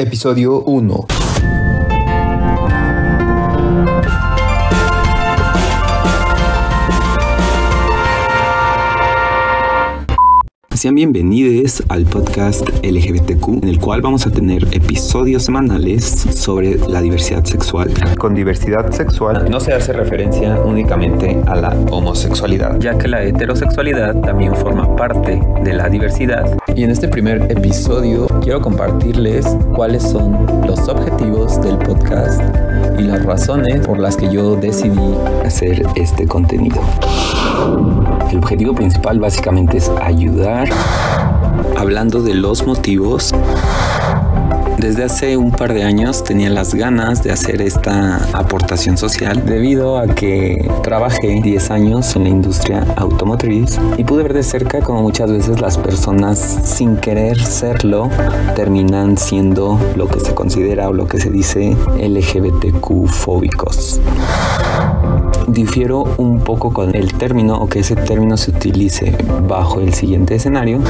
Episodio 1. Sean bienvenidos al podcast LGBTQ, en el cual vamos a tener episodios semanales sobre la diversidad sexual. Con diversidad sexual no se hace referencia únicamente a la homosexualidad, ya que la heterosexualidad también forma parte de la diversidad. Y en este primer episodio quiero compartirles cuáles son los objetivos del podcast y las razones por las que yo decidí hacer este contenido. El objetivo principal básicamente es ayudar hablando de los motivos. Desde hace un par de años tenía las ganas de hacer esta aportación social debido a que trabajé 10 años en la industria automotriz y pude ver de cerca como muchas veces las personas sin querer serlo terminan siendo lo que se considera o lo que se dice LGBTQ fóbicos difiero un poco con el término o que ese término se utilice bajo el siguiente escenario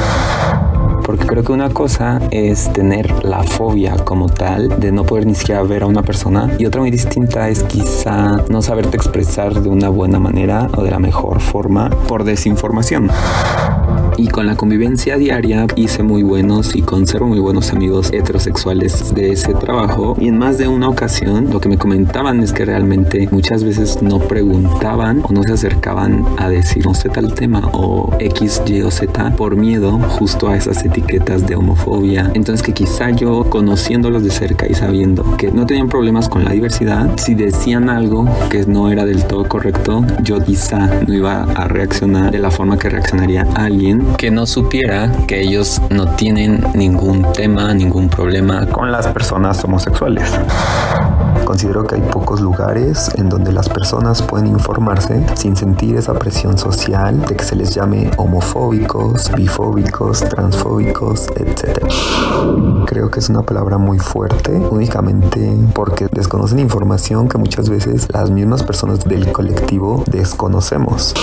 porque creo que una cosa es tener la fobia como tal de no poder ni siquiera ver a una persona y otra muy distinta es quizá no saberte expresar de una buena manera o de la mejor forma por desinformación y con la convivencia diaria hice muy buenos y conservo muy buenos amigos heterosexuales de ese trabajo y en más de una ocasión lo que me comentaban es que realmente muchas veces no preguntaban o no se acercaban a decir no sé tal tema o X, Y o Z por miedo justo a esas etiquetas de homofobia. Entonces que quizá yo conociéndolos de cerca y sabiendo que no tenían problemas con la diversidad, si decían algo que no era del todo correcto, yo quizá no iba a reaccionar de la forma que reaccionaría alguien que no supiera que ellos no tienen ningún tema, ningún problema con las personas homosexuales. Considero que hay pocos lugares en donde las personas pueden informarse sin sentir esa presión social de que se les llame homofóbicos, bifóbicos, transfóbicos, etc. Creo que es una palabra muy fuerte únicamente porque desconocen información que muchas veces las mismas personas del colectivo desconocemos.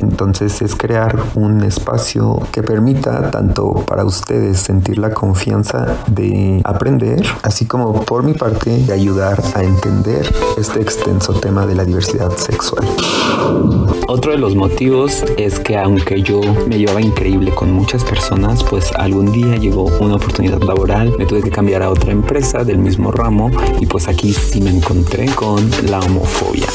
Entonces es crear un espacio que permita tanto para ustedes sentir la confianza de aprender, así como por mi parte de ayudar a entender este extenso tema de la diversidad sexual. Otro de los motivos es que aunque yo me llevaba increíble con muchas personas, pues algún día llegó una oportunidad laboral, me tuve que cambiar a otra empresa del mismo ramo y pues aquí sí me encontré con la homofobia.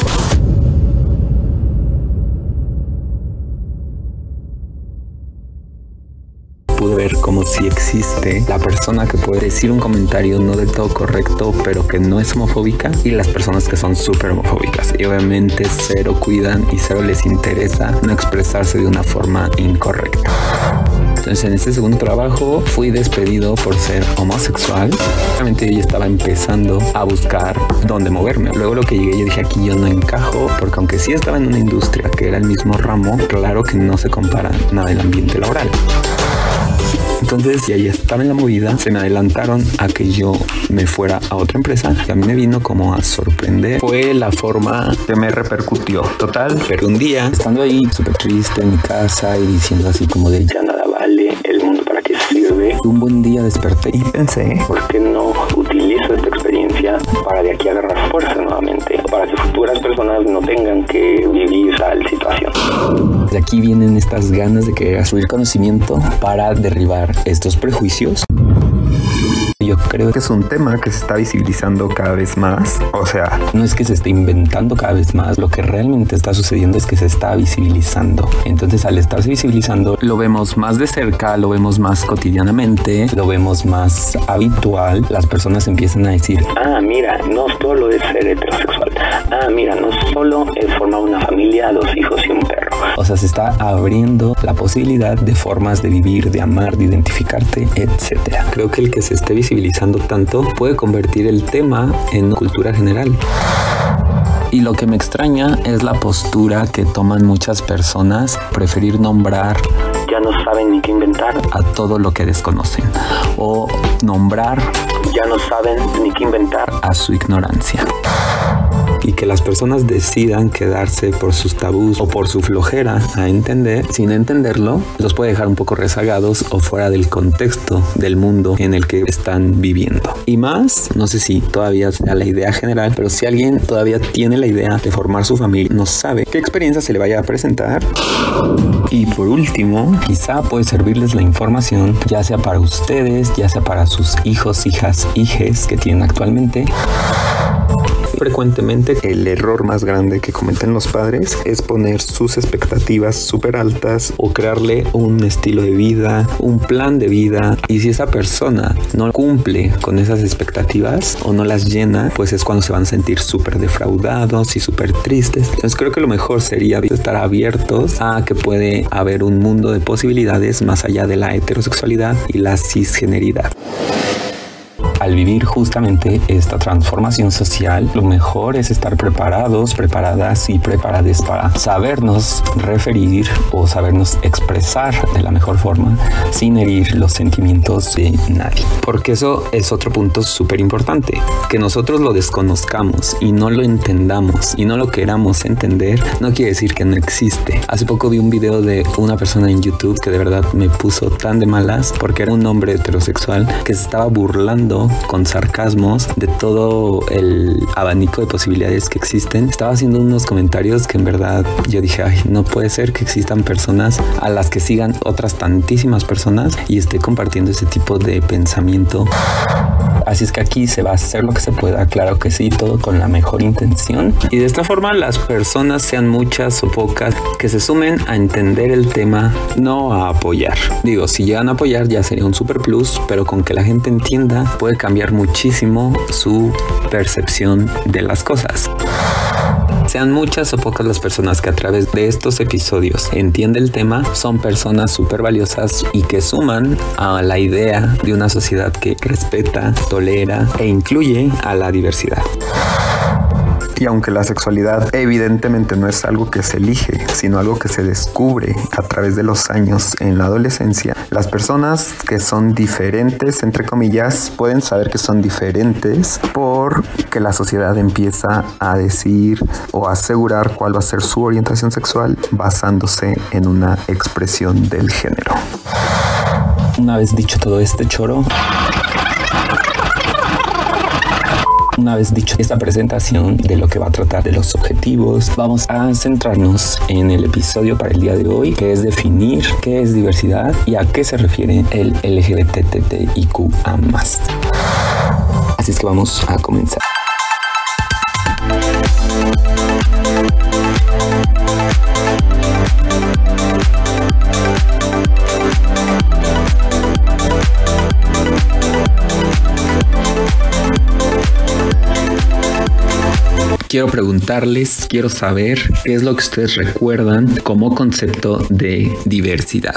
pude ver como si existe la persona que puede decir un comentario no del todo correcto, pero que no es homofóbica, y las personas que son súper homofóbicas. Y obviamente cero cuidan y cero les interesa no expresarse de una forma incorrecta. Entonces en este segundo trabajo fui despedido por ser homosexual. Realmente yo estaba empezando a buscar dónde moverme. Luego lo que llegué yo dije aquí yo no encajo porque aunque sí estaba en una industria que era el mismo ramo, claro que no se compara nada el ambiente laboral. Entonces, ya estaba en la movida, se me adelantaron a que yo me fuera a otra empresa que a mí me vino como a sorprender. Fue la forma que me repercutió. Total, pero un día, estando ahí súper triste en mi casa y diciendo así como de ya nada vale, el mundo para qué sirve. Un buen día desperté y pensé, ¿por qué no utilizo esta experiencia para de aquí agarrar fuerza nuevamente? Para que futuras personas no tengan que vivir tal situación. De aquí vienen estas ganas de querer subir conocimiento para derribar estos prejuicios. Yo creo que es un tema que se está visibilizando cada vez más. O sea, no es que se esté inventando cada vez más, lo que realmente está sucediendo es que se está visibilizando. Entonces, al estarse visibilizando, lo vemos más de cerca, lo vemos más cotidianamente, lo vemos más habitual. Las personas empiezan a decir, ah, mira, no solo es ser heterosexual. Ah, mira, no solo es formar una familia, dos hijos y un perro. O sea, se está abriendo la posibilidad de formas de vivir, de amar, de identificarte, etcétera. Creo que el que se esté visibilizando tanto puede convertir el tema en cultura general. Y lo que me extraña es la postura que toman muchas personas, preferir nombrar ya no saben ni qué inventar a todo lo que desconocen o nombrar ya no saben ni qué inventar a su ignorancia. Y que las personas decidan quedarse por sus tabús o por su flojera a entender, sin entenderlo, los puede dejar un poco rezagados o fuera del contexto del mundo en el que están viviendo. Y más, no sé si todavía sea la idea general, pero si alguien todavía tiene la idea de formar su familia, no sabe qué experiencia se le vaya a presentar. Y por último, quizá puede servirles la información, ya sea para ustedes, ya sea para sus hijos, hijas, hijes que tienen actualmente frecuentemente el error más grande que cometen los padres es poner sus expectativas súper altas o crearle un estilo de vida, un plan de vida. Y si esa persona no cumple con esas expectativas o no las llena, pues es cuando se van a sentir súper defraudados y súper tristes. Entonces creo que lo mejor sería estar abiertos a que puede haber un mundo de posibilidades más allá de la heterosexualidad y la cisgeneridad al vivir justamente esta transformación social, lo mejor es estar preparados, preparadas y preparadas para sabernos referir o sabernos expresar de la mejor forma sin herir los sentimientos de nadie. Porque eso es otro punto súper importante. Que nosotros lo desconozcamos y no lo entendamos y no lo queramos entender, no quiere decir que no existe. Hace poco vi un video de una persona en YouTube que de verdad me puso tan de malas porque era un hombre heterosexual que se estaba burlando con sarcasmos de todo el abanico de posibilidades que existen. Estaba haciendo unos comentarios que en verdad yo dije, ay, no puede ser que existan personas a las que sigan otras tantísimas personas y esté compartiendo ese tipo de pensamiento. Así es que aquí se va a hacer lo que se pueda, claro que sí, todo con la mejor intención. Y de esta forma las personas, sean muchas o pocas, que se sumen a entender el tema, no a apoyar. Digo, si llegan a apoyar ya sería un super plus, pero con que la gente entienda puede cambiar muchísimo su percepción de las cosas. Sean muchas o pocas las personas que a través de estos episodios entienden el tema, son personas súper valiosas y que suman a la idea de una sociedad que respeta, tolera e incluye a la diversidad. Y aunque la sexualidad evidentemente no es algo que se elige, sino algo que se descubre a través de los años en la adolescencia, las personas que son diferentes, entre comillas, pueden saber que son diferentes porque la sociedad empieza a decir o asegurar cuál va a ser su orientación sexual basándose en una expresión del género. Una vez dicho todo este choro, una vez dicho esta presentación de lo que va a tratar de los objetivos, vamos a centrarnos en el episodio para el día de hoy, que es definir qué es diversidad y a qué se refiere el LGBTTIQA+. Así es que vamos a comenzar. Quiero preguntarles, quiero saber qué es lo que ustedes recuerdan como concepto de diversidad.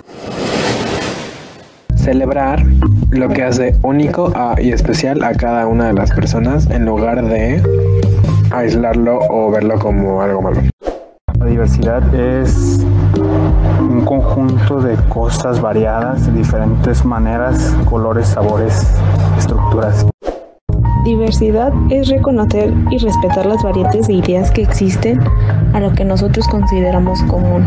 Celebrar lo que hace único y especial a cada una de las personas en lugar de aislarlo o verlo como algo malo. La diversidad es un conjunto de cosas variadas, de diferentes maneras, colores, sabores, estructuras. Diversidad es reconocer y respetar las variantes de ideas que existen a lo que nosotros consideramos común.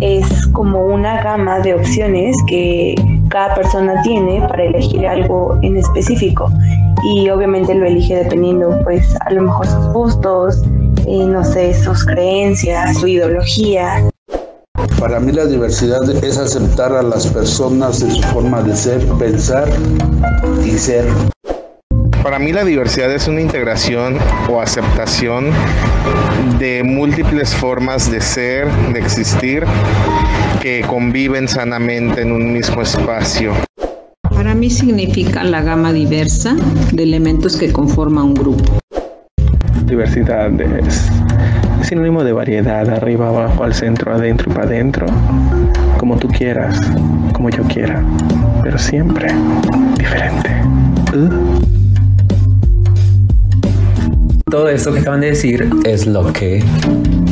Es como una gama de opciones que cada persona tiene para elegir algo en específico y obviamente lo elige dependiendo pues a lo mejor sus gustos, eh, no sé, sus creencias, su ideología. Para mí la diversidad es aceptar a las personas en su forma de ser, pensar y ser. Para mí la diversidad es una integración o aceptación de múltiples formas de ser, de existir, que conviven sanamente en un mismo espacio. Para mí significa la gama diversa de elementos que conforman un grupo. Diversidad es sinónimo de variedad, arriba, abajo, al centro, adentro y para adentro, como tú quieras, como yo quiera, pero siempre diferente. Todo esto que acaban de decir es lo que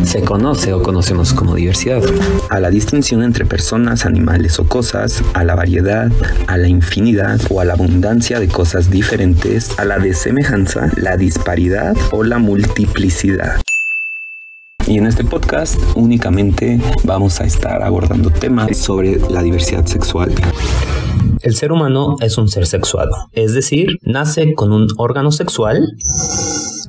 se conoce o conocemos como diversidad. A la distinción entre personas, animales o cosas, a la variedad, a la infinidad o a la abundancia de cosas diferentes, a la desemejanza, la disparidad o la multiplicidad. Y en este podcast únicamente vamos a estar abordando temas sobre la diversidad sexual. El ser humano es un ser sexuado, es decir, nace con un órgano sexual.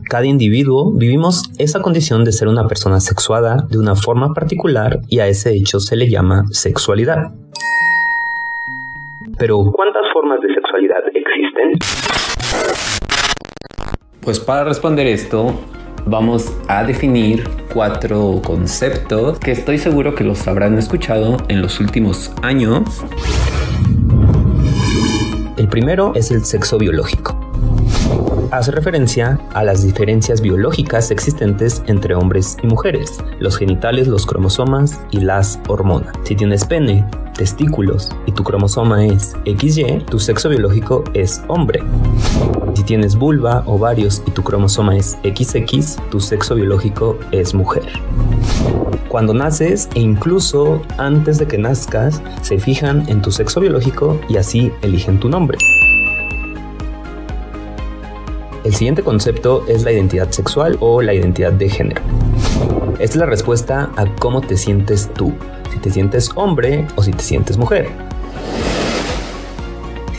Cada individuo vivimos esa condición de ser una persona sexuada de una forma particular y a ese hecho se le llama sexualidad. Pero, ¿cuántas formas de sexualidad existen? Pues para responder esto, vamos a definir cuatro conceptos que estoy seguro que los habrán escuchado en los últimos años. El primero es el sexo biológico. Hace referencia a las diferencias biológicas existentes entre hombres y mujeres, los genitales, los cromosomas y las hormonas. Si tienes pene, testículos y tu cromosoma es XY, tu sexo biológico es hombre. Si tienes vulva, ovarios y tu cromosoma es XX, tu sexo biológico es mujer. Cuando naces e incluso antes de que nazcas, se fijan en tu sexo biológico y así eligen tu nombre. El siguiente concepto es la identidad sexual o la identidad de género. Esta es la respuesta a cómo te sientes tú, si te sientes hombre o si te sientes mujer.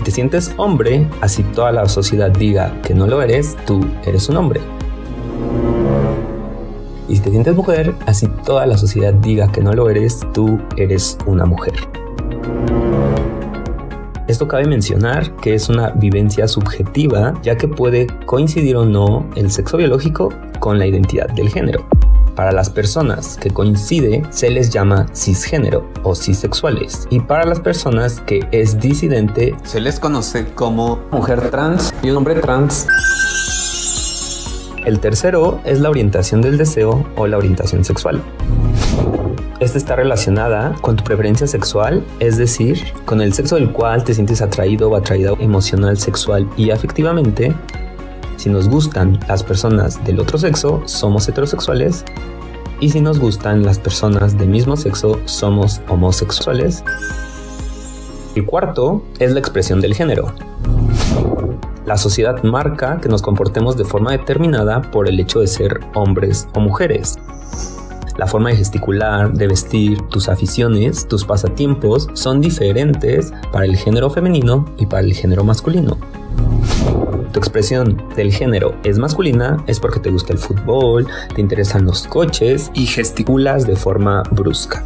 Si te sientes hombre, así toda la sociedad diga que no lo eres, tú eres un hombre. Y si te sientes mujer, así toda la sociedad diga que no lo eres, tú eres una mujer. Esto cabe mencionar que es una vivencia subjetiva, ya que puede coincidir o no el sexo biológico con la identidad del género. Para las personas que coincide se les llama cisgénero o cisexuales y para las personas que es disidente se les conoce como mujer trans y un hombre trans. El tercero es la orientación del deseo o la orientación sexual. Esta está relacionada con tu preferencia sexual, es decir, con el sexo del cual te sientes atraído o atraída emocional, sexual y afectivamente. Si nos gustan las personas del otro sexo, somos heterosexuales. Y si nos gustan las personas del mismo sexo, somos homosexuales. El cuarto es la expresión del género. La sociedad marca que nos comportemos de forma determinada por el hecho de ser hombres o mujeres. La forma de gesticular, de vestir, tus aficiones, tus pasatiempos son diferentes para el género femenino y para el género masculino. Tu expresión del género es masculina es porque te gusta el fútbol, te interesan los coches y gesticulas de forma brusca.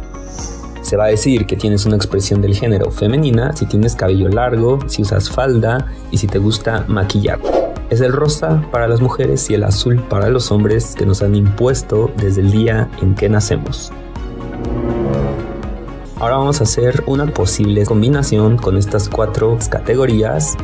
Se va a decir que tienes una expresión del género femenina si tienes cabello largo, si usas falda y si te gusta maquillar. Es el rosa para las mujeres y el azul para los hombres que nos han impuesto desde el día en que nacemos. Ahora vamos a hacer una posible combinación con estas cuatro categorías.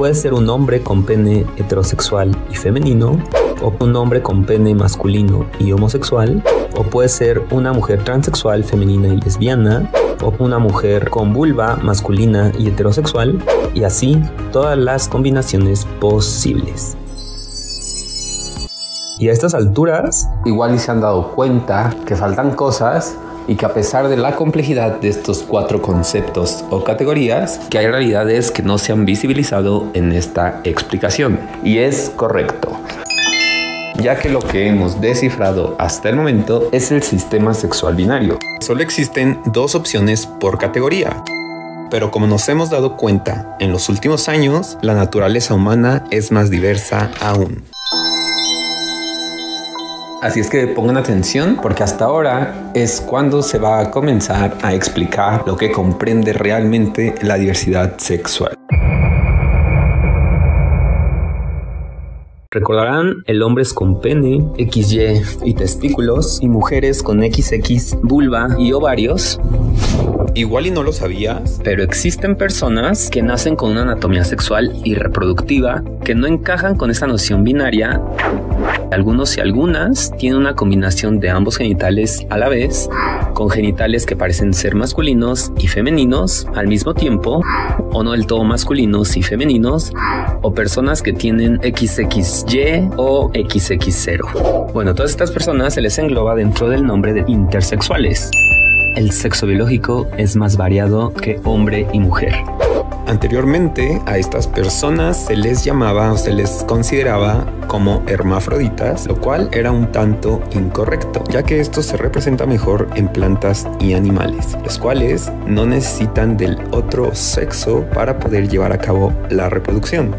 Puede ser un hombre con pene heterosexual y femenino, o un hombre con pene masculino y homosexual, o puede ser una mujer transexual, femenina y lesbiana, o una mujer con vulva masculina y heterosexual, y así todas las combinaciones posibles. Y a estas alturas, igual y se han dado cuenta que faltan cosas y que a pesar de la complejidad de estos cuatro conceptos o categorías, que hay realidades que no se han visibilizado en esta explicación. Y es correcto ya que lo que hemos descifrado hasta el momento es el sistema sexual binario. Solo existen dos opciones por categoría. Pero como nos hemos dado cuenta en los últimos años, la naturaleza humana es más diversa aún. Así es que pongan atención porque hasta ahora es cuando se va a comenzar a explicar lo que comprende realmente la diversidad sexual. Recordarán, el hombre es con pene, XY y testículos, y mujeres con XX, vulva y ovarios. Igual y no lo sabías, pero existen personas que nacen con una anatomía sexual y reproductiva que no encajan con esta noción binaria. Algunos y algunas tienen una combinación de ambos genitales a la vez, con genitales que parecen ser masculinos y femeninos al mismo tiempo, o no del todo masculinos y femeninos, o personas que tienen XXY o XX0. Bueno, todas estas personas se les engloba dentro del nombre de intersexuales. El sexo biológico es más variado que hombre y mujer. Anteriormente a estas personas se les llamaba o se les consideraba como hermafroditas, lo cual era un tanto incorrecto, ya que esto se representa mejor en plantas y animales, los cuales no necesitan del otro sexo para poder llevar a cabo la reproducción.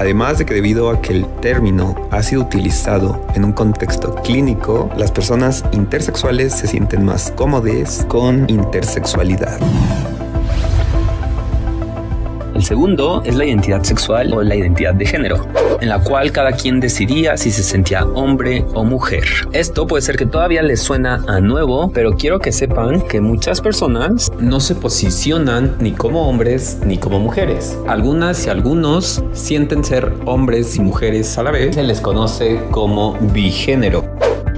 Además de que debido a que el término ha sido utilizado en un contexto clínico, las personas intersexuales se sienten más cómodas con intersexualidad. El segundo es la identidad sexual o la identidad de género, en la cual cada quien decidía si se sentía hombre o mujer. Esto puede ser que todavía les suena a nuevo, pero quiero que sepan que muchas personas no se posicionan ni como hombres ni como mujeres. Algunas y algunos sienten ser hombres y mujeres a la vez. Se les conoce como bigénero.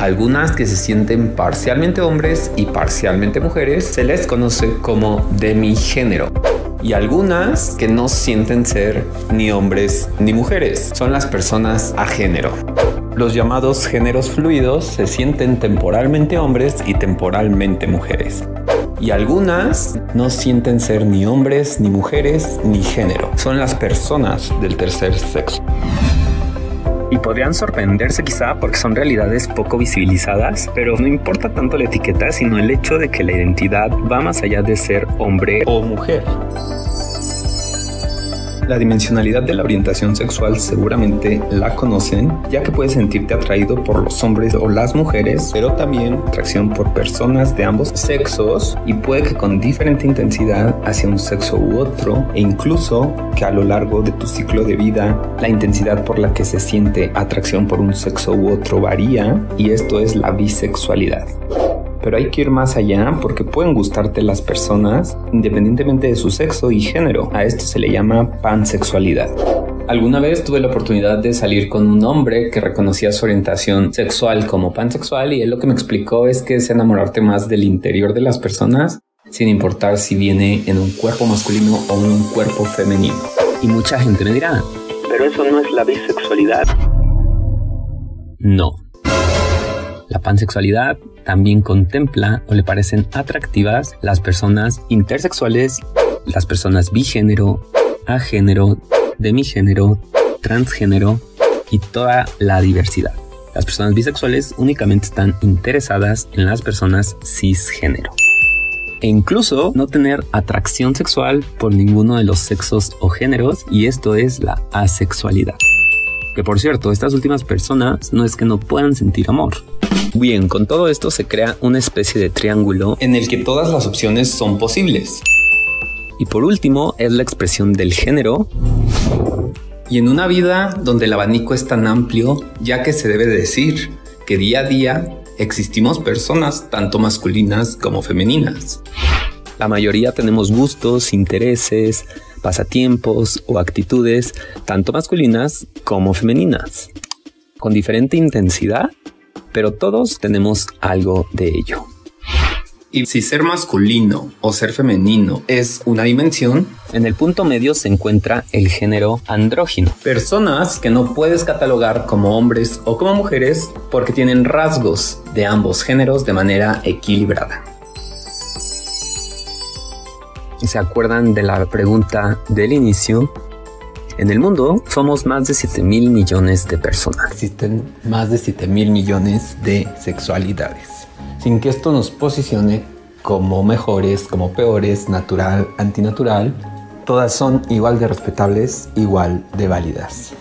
Algunas que se sienten parcialmente hombres y parcialmente mujeres se les conoce como demigénero y algunas que no sienten ser ni hombres ni mujeres. Son las personas a género. Los llamados géneros fluidos se sienten temporalmente hombres y temporalmente mujeres. Y algunas no sienten ser ni hombres, ni mujeres, ni género. Son las personas del tercer sexo y podrían sorprenderse quizá porque son realidades poco visibilizadas, pero no importa tanto la etiqueta, sino el hecho de que la identidad va más allá de ser hombre o mujer. La dimensionalidad de la orientación sexual seguramente la conocen, ya que puedes sentirte atraído por los hombres o las mujeres, pero también atracción por personas de ambos sexos y puede que con diferente intensidad hacia un sexo u otro, e incluso que a lo largo de tu ciclo de vida la intensidad por la que se siente atracción por un sexo u otro varía, y esto es la bisexualidad pero hay que ir más allá porque pueden gustarte las personas independientemente de su sexo y género. A esto se le llama pansexualidad. Alguna vez tuve la oportunidad de salir con un hombre que reconocía su orientación sexual como pansexual y él lo que me explicó es que es enamorarte más del interior de las personas sin importar si viene en un cuerpo masculino o en un cuerpo femenino. Y mucha gente me dirá, pero eso no es la bisexualidad. No, la pansexualidad también contempla o le parecen atractivas las personas intersexuales, las personas bigénero, agénero, demigénero, transgénero y toda la diversidad. Las personas bisexuales únicamente están interesadas en las personas cisgénero. E incluso no tener atracción sexual por ninguno de los sexos o géneros y esto es la asexualidad. Que por cierto, estas últimas personas no es que no puedan sentir amor. Bien, con todo esto se crea una especie de triángulo en el que todas las opciones son posibles. Y por último es la expresión del género. Y en una vida donde el abanico es tan amplio, ya que se debe decir que día a día existimos personas tanto masculinas como femeninas. La mayoría tenemos gustos, intereses, pasatiempos o actitudes tanto masculinas como femeninas, con diferente intensidad, pero todos tenemos algo de ello. Y si ser masculino o ser femenino es una dimensión, en el punto medio se encuentra el género andrógino. Personas que no puedes catalogar como hombres o como mujeres porque tienen rasgos de ambos géneros de manera equilibrada se acuerdan de la pregunta del inicio, en el mundo somos más de 7 mil millones de personas. Existen más de 7 mil millones de sexualidades. Sin que esto nos posicione como mejores, como peores, natural, antinatural, todas son igual de respetables, igual de válidas.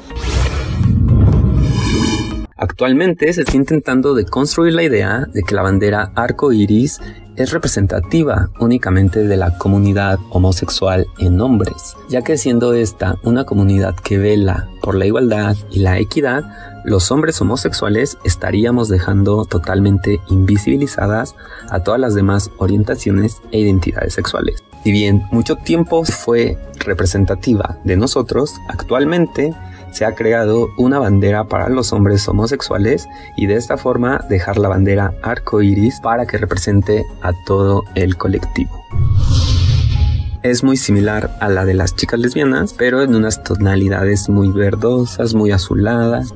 Actualmente se está intentando deconstruir la idea de que la bandera arco iris es representativa únicamente de la comunidad homosexual en hombres, ya que siendo esta una comunidad que vela por la igualdad y la equidad, los hombres homosexuales estaríamos dejando totalmente invisibilizadas a todas las demás orientaciones e identidades sexuales. Si bien mucho tiempo fue representativa de nosotros, actualmente se ha creado una bandera para los hombres homosexuales y de esta forma dejar la bandera arco iris para que represente a todo el colectivo. Es muy similar a la de las chicas lesbianas, pero en unas tonalidades muy verdosas, muy azuladas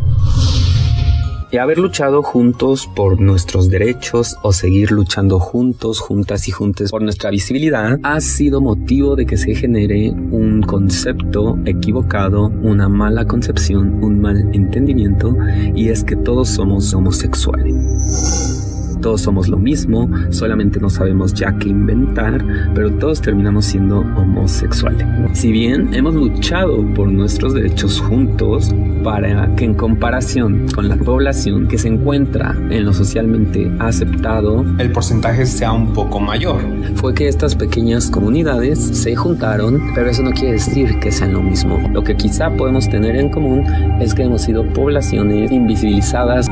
y haber luchado juntos por nuestros derechos o seguir luchando juntos, juntas y juntes por nuestra visibilidad ha sido motivo de que se genere un concepto equivocado, una mala concepción, un mal entendimiento y es que todos somos homosexuales todos somos lo mismo, solamente no sabemos ya qué inventar, pero todos terminamos siendo homosexuales. Si bien hemos luchado por nuestros derechos juntos para que en comparación con la población que se encuentra en lo socialmente aceptado, el porcentaje sea un poco mayor. Fue que estas pequeñas comunidades se juntaron, pero eso no quiere decir que sean lo mismo. Lo que quizá podemos tener en común es que hemos sido poblaciones invisibilizadas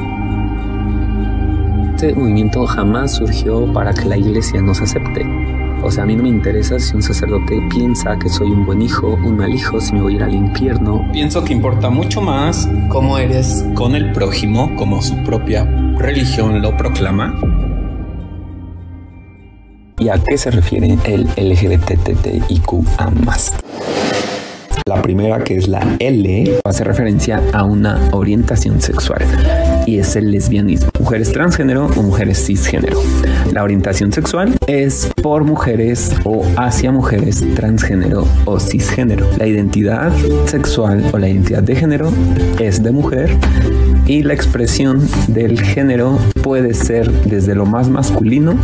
este movimiento jamás surgió para que la iglesia nos acepte. O sea, a mí no me interesa si un sacerdote piensa que soy un buen hijo, un mal hijo, si me voy a ir al infierno. Pienso que importa mucho más cómo eres con el prójimo, como su propia religión lo proclama. ¿Y a qué se refiere el LGBTTIQA más? La primera, que es la L, hace referencia a una orientación sexual y es el lesbianismo. Mujeres transgénero o mujeres cisgénero. La orientación sexual es por mujeres o hacia mujeres transgénero o cisgénero. La identidad sexual o la identidad de género es de mujer y la expresión del género puede ser desde lo más masculino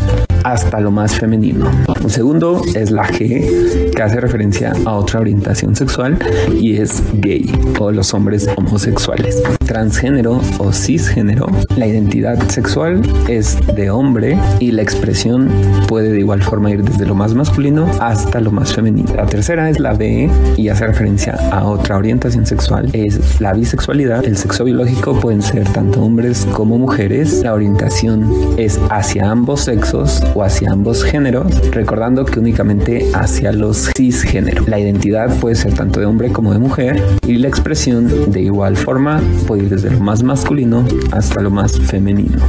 hasta lo más femenino. Un segundo es la G, que hace referencia a otra orientación sexual y es gay o los hombres homosexuales. Transgénero o cisgénero, la identidad sexual es de hombre y la expresión puede de igual forma ir desde lo más masculino hasta lo más femenino. La tercera es la B y hace referencia a otra orientación sexual, es la bisexualidad. El sexo biológico pueden ser tanto hombres como mujeres. La orientación es hacia ambos sexos o hacia ambos géneros, recordando que únicamente hacia los cisgéneros. La identidad puede ser tanto de hombre como de mujer y la expresión de igual forma puede ir desde lo más masculino hasta lo más femenino.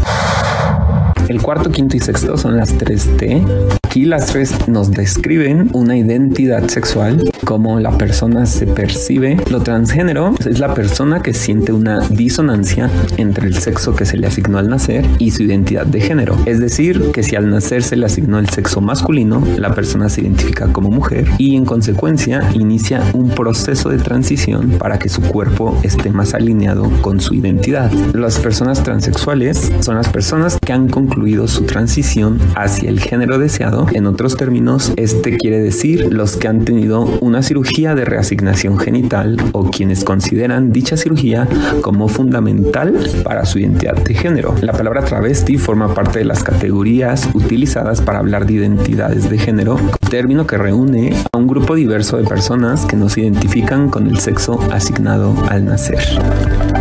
El cuarto, quinto y sexto son las tres T. Aquí las tres nos describen una identidad sexual, cómo la persona se percibe. Lo transgénero es la persona que siente una disonancia entre el sexo que se le asignó al nacer y su identidad de género. Es decir, que si al nacer se le asignó el sexo masculino, la persona se identifica como mujer y en consecuencia inicia un proceso de transición para que su cuerpo esté más alineado con su identidad. Las personas transexuales son las personas que han concluido su transición hacia el género deseado. En otros términos, este quiere decir los que han tenido una cirugía de reasignación genital o quienes consideran dicha cirugía como fundamental para su identidad de género. La palabra travesti forma parte de las categorías utilizadas para hablar de identidades de género, término que reúne a un grupo diverso de personas que nos identifican con el sexo asignado al nacer.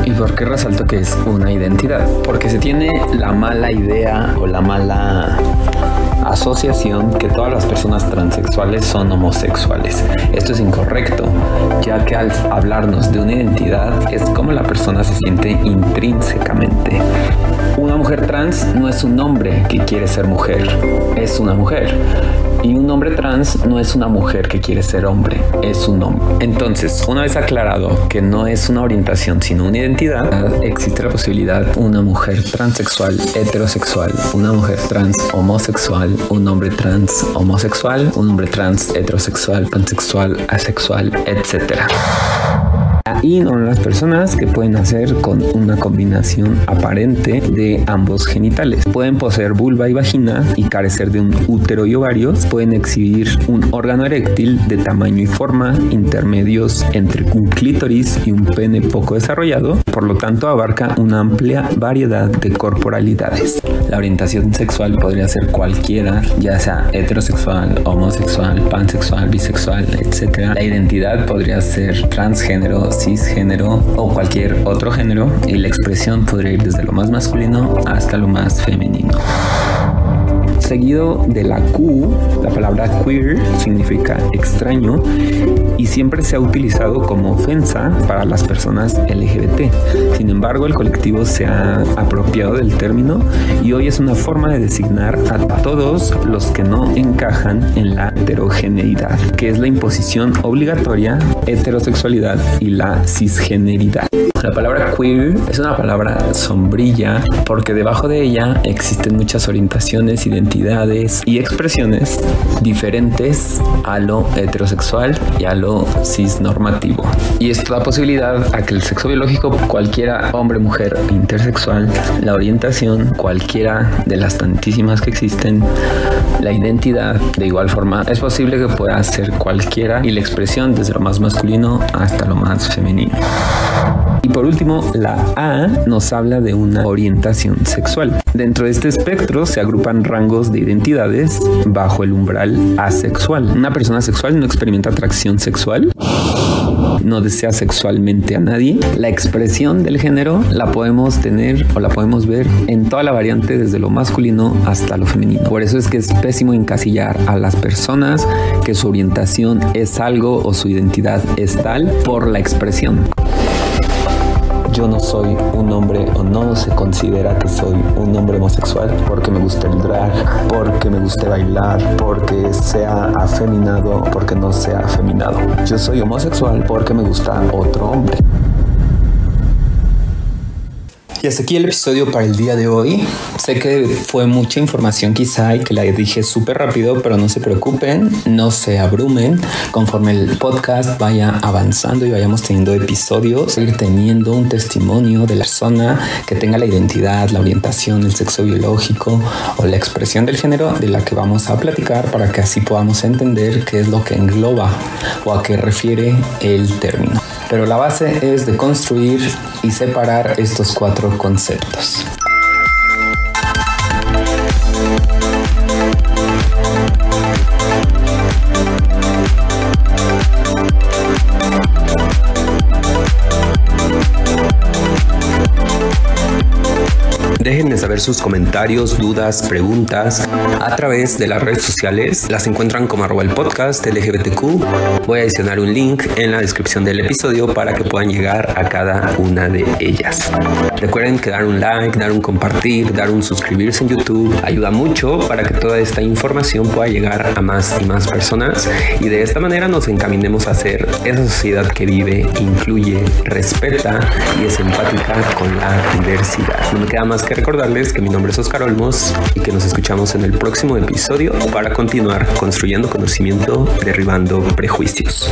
¿Y por qué resalto que es una identidad? Porque se tiene la mala idea o la mala asociación que todas las personas transexuales son homosexuales. Esto es incorrecto, ya que al hablarnos de una identidad es como la persona se siente intrínsecamente. Una mujer trans no es un hombre que quiere ser mujer, es una mujer. Y un hombre trans no es una mujer que quiere ser hombre, es un hombre. Entonces, una vez aclarado que no es una orientación sino una identidad, existe la posibilidad una mujer transexual, heterosexual, una mujer trans homosexual, un hombre trans homosexual, un hombre trans heterosexual, pansexual, asexual, etc. la in o las personas que pueden hacer con una combinación aparente de ambos genitales. Pueden poseer vulva y vagina y carecer de un útero y ovarios. Pueden exhibir un órgano eréctil de tamaño y forma intermedios entre un clítoris y un pene poco desarrollado. Por lo tanto, abarca una amplia variedad de corporalidades. La orientación sexual podría ser cualquiera, ya sea heterosexual, homosexual, pansexual, bisexual, etc. La identidad podría ser transgénero, cisgénero o cualquier otro género y la expresión podría ir desde lo más masculino hasta lo más femenino. Seguido de la Q, la palabra queer significa extraño y siempre se ha utilizado como ofensa para las personas LGBT. Sin embargo, el colectivo se ha apropiado del término y hoy es una forma de designar a todos los que no encajan en la heterogeneidad, que es la imposición obligatoria, heterosexualidad y la cisgeneridad. La palabra queer es una palabra sombrilla porque debajo de ella existen muchas orientaciones, identidades y expresiones diferentes a lo heterosexual y a lo cisnormativo. Y esto da posibilidad a que el sexo biológico, cualquiera hombre, mujer, intersexual, la orientación, cualquiera de las tantísimas que existen, la identidad, de igual forma, es posible que pueda ser cualquiera y la expresión desde lo más masculino hasta lo más femenino. Y por último, la A nos habla de una orientación sexual. Dentro de este espectro se agrupan rangos de identidades bajo el umbral asexual. Una persona sexual no experimenta atracción sexual, no desea sexualmente a nadie. La expresión del género la podemos tener o la podemos ver en toda la variante desde lo masculino hasta lo femenino. Por eso es que es pésimo encasillar a las personas que su orientación es algo o su identidad es tal por la expresión yo no soy un hombre o no se considera que soy un hombre homosexual porque me gusta el drag, porque me guste bailar, porque sea afeminado, porque no sea afeminado. Yo soy homosexual porque me gusta otro hombre. Y hasta aquí el episodio para el día de hoy. Sé que fue mucha información quizá y que la dije súper rápido, pero no se preocupen, no se abrumen. Conforme el podcast vaya avanzando y vayamos teniendo episodios, ir teniendo un testimonio de la persona que tenga la identidad, la orientación, el sexo biológico o la expresión del género de la que vamos a platicar para que así podamos entender qué es lo que engloba o a qué refiere el término. Pero la base es de construir y separar estos cuatro conceptos. Déjenme saber sus comentarios, dudas, preguntas a través de las redes sociales. Las encuentran como arroba el podcast LGBTQ. Voy a adicionar un link en la descripción del episodio para que puedan llegar a cada una de ellas. Recuerden que dar un like, dar un compartir, dar un suscribirse en YouTube ayuda mucho para que toda esta información pueda llegar a más y más personas y de esta manera nos encaminemos a ser esa sociedad que vive, incluye, respeta y es empática con la diversidad. No me queda más que recordarles que mi nombre es Oscar Olmos y que nos escuchamos en el próximo episodio para continuar construyendo conocimiento, derribando prejuicios.